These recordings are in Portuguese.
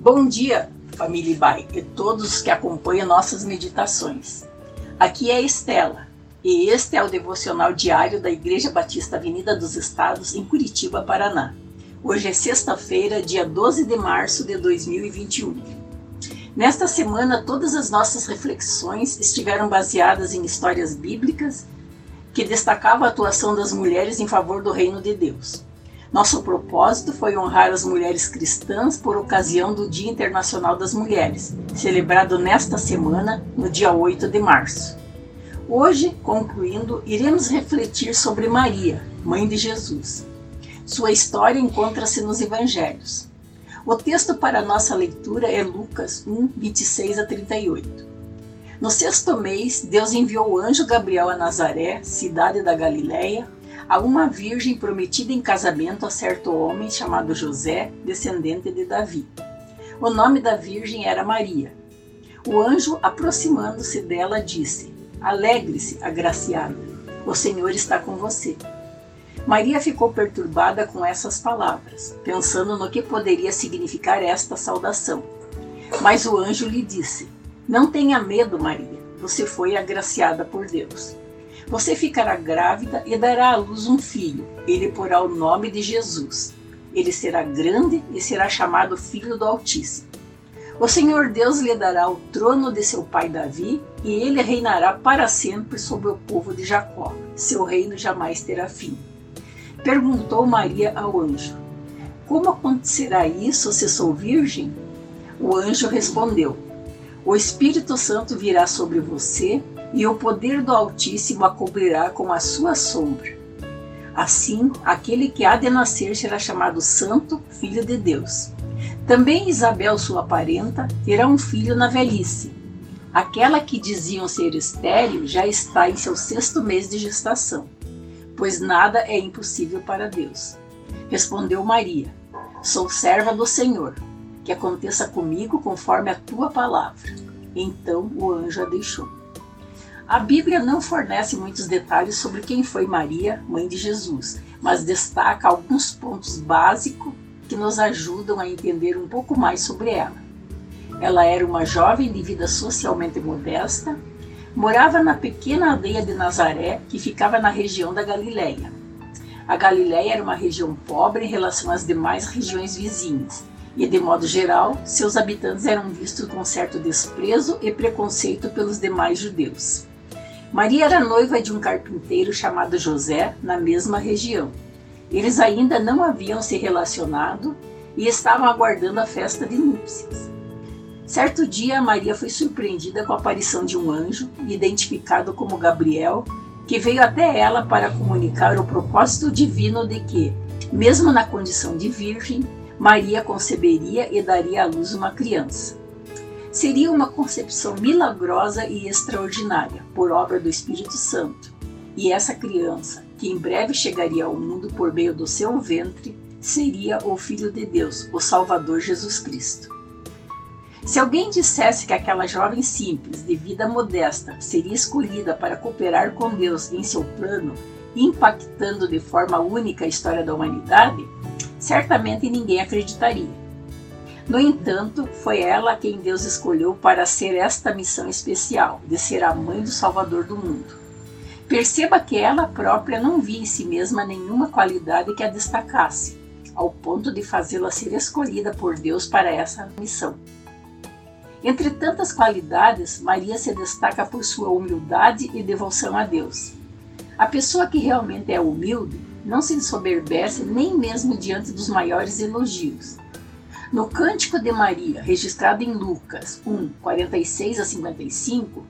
Bom dia, família Ibai e todos que acompanham nossas meditações. Aqui é Estela e este é o devocional diário da Igreja Batista Avenida dos Estados, em Curitiba, Paraná. Hoje é sexta-feira, dia 12 de março de 2021. Nesta semana, todas as nossas reflexões estiveram baseadas em histórias bíblicas que destacavam a atuação das mulheres em favor do reino de Deus. Nosso propósito foi honrar as mulheres cristãs por ocasião do Dia Internacional das Mulheres, celebrado nesta semana, no dia 8 de março. Hoje, concluindo, iremos refletir sobre Maria, mãe de Jesus. Sua história encontra-se nos Evangelhos. O texto para nossa leitura é Lucas 1, 26 a 38. No sexto mês, Deus enviou o anjo Gabriel a Nazaré, cidade da Galiléia, a uma virgem prometida em casamento a certo homem chamado José, descendente de Davi. O nome da virgem era Maria. O anjo, aproximando-se dela, disse: Alegre-se, agraciada, o Senhor está com você. Maria ficou perturbada com essas palavras, pensando no que poderia significar esta saudação. Mas o anjo lhe disse: Não tenha medo, Maria, você foi agraciada por Deus. Você ficará grávida e dará à luz um filho. Ele porá o nome de Jesus. Ele será grande e será chamado Filho do Altíssimo. O Senhor Deus lhe dará o trono de seu pai Davi, e ele reinará para sempre sobre o povo de Jacó. Seu reino jamais terá fim. Perguntou Maria ao anjo: Como acontecerá isso se sou virgem? O anjo respondeu: O Espírito Santo virá sobre você e o poder do Altíssimo a cobrirá com a sua sombra. Assim, aquele que há de nascer será chamado Santo, Filho de Deus. Também Isabel, sua parenta, terá um filho na velhice. Aquela que diziam ser estéril já está em seu sexto mês de gestação, pois nada é impossível para Deus. Respondeu Maria: Sou serva do Senhor, que aconteça comigo conforme a tua palavra. Então o anjo a deixou. A Bíblia não fornece muitos detalhes sobre quem foi Maria, mãe de Jesus, mas destaca alguns pontos básicos que nos ajudam a entender um pouco mais sobre ela. Ela era uma jovem de vida socialmente modesta, morava na pequena aldeia de Nazaré, que ficava na região da Galileia. A Galileia era uma região pobre em relação às demais regiões vizinhas, e de modo geral, seus habitantes eram vistos com certo desprezo e preconceito pelos demais judeus. Maria era noiva de um carpinteiro chamado José, na mesma região. Eles ainda não haviam se relacionado e estavam aguardando a festa de núpcias. Certo dia, Maria foi surpreendida com a aparição de um anjo, identificado como Gabriel, que veio até ela para comunicar o propósito divino de que, mesmo na condição de virgem, Maria conceberia e daria à luz uma criança seria uma concepção milagrosa e extraordinária, por obra do Espírito Santo. E essa criança, que em breve chegaria ao mundo por meio do seu ventre, seria o Filho de Deus, o Salvador Jesus Cristo. Se alguém dissesse que aquela jovem simples, de vida modesta, seria escolhida para cooperar com Deus em seu plano, impactando de forma única a história da humanidade, certamente ninguém acreditaria. No entanto, foi ela quem Deus escolheu para ser esta missão especial, de ser a mãe do Salvador do mundo. Perceba que ela própria não via em si mesma nenhuma qualidade que a destacasse, ao ponto de fazê-la ser escolhida por Deus para essa missão. Entre tantas qualidades, Maria se destaca por sua humildade e devoção a Deus. A pessoa que realmente é humilde não se ensoberbece nem mesmo diante dos maiores elogios no Cântico de Maria, registrado em Lucas 1, 46 a 55,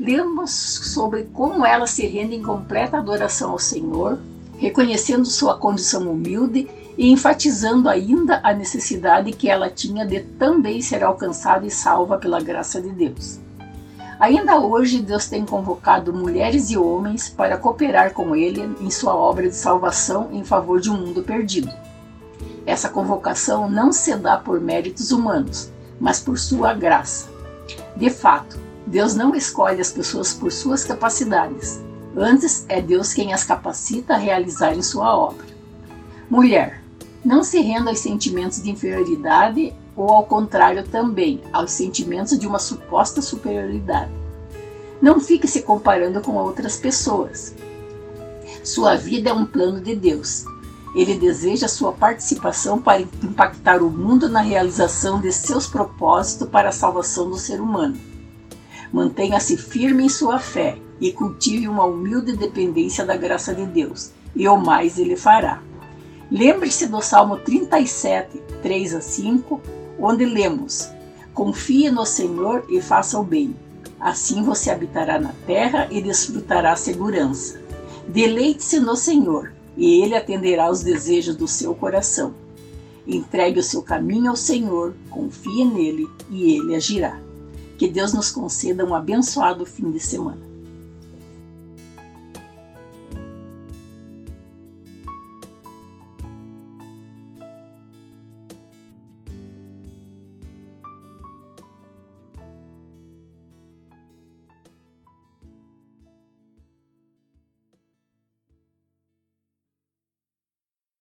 lemos sobre como ela se rende em completa adoração ao Senhor, reconhecendo sua condição humilde e enfatizando ainda a necessidade que ela tinha de também ser alcançada e salva pela graça de Deus. Ainda hoje, Deus tem convocado mulheres e homens para cooperar com Ele em sua obra de salvação em favor de um mundo perdido. Essa convocação não se dá por méritos humanos, mas por sua graça. De fato, Deus não escolhe as pessoas por suas capacidades. Antes, é Deus quem as capacita a realizarem sua obra. Mulher, não se renda aos sentimentos de inferioridade ou ao contrário também, aos sentimentos de uma suposta superioridade. Não fique se comparando com outras pessoas. Sua vida é um plano de Deus. Ele deseja sua participação para impactar o mundo na realização de seus propósitos para a salvação do ser humano. Mantenha-se firme em sua fé e cultive uma humilde dependência da graça de Deus, e o mais ele fará. Lembre-se do Salmo 37, 3 a 5, onde lemos: Confie no Senhor e faça o bem. Assim você habitará na terra e desfrutará a segurança. Deleite-se no Senhor, e Ele atenderá aos desejos do seu coração. Entregue o seu caminho ao Senhor, confie nele e Ele agirá. Que Deus nos conceda um abençoado fim de semana.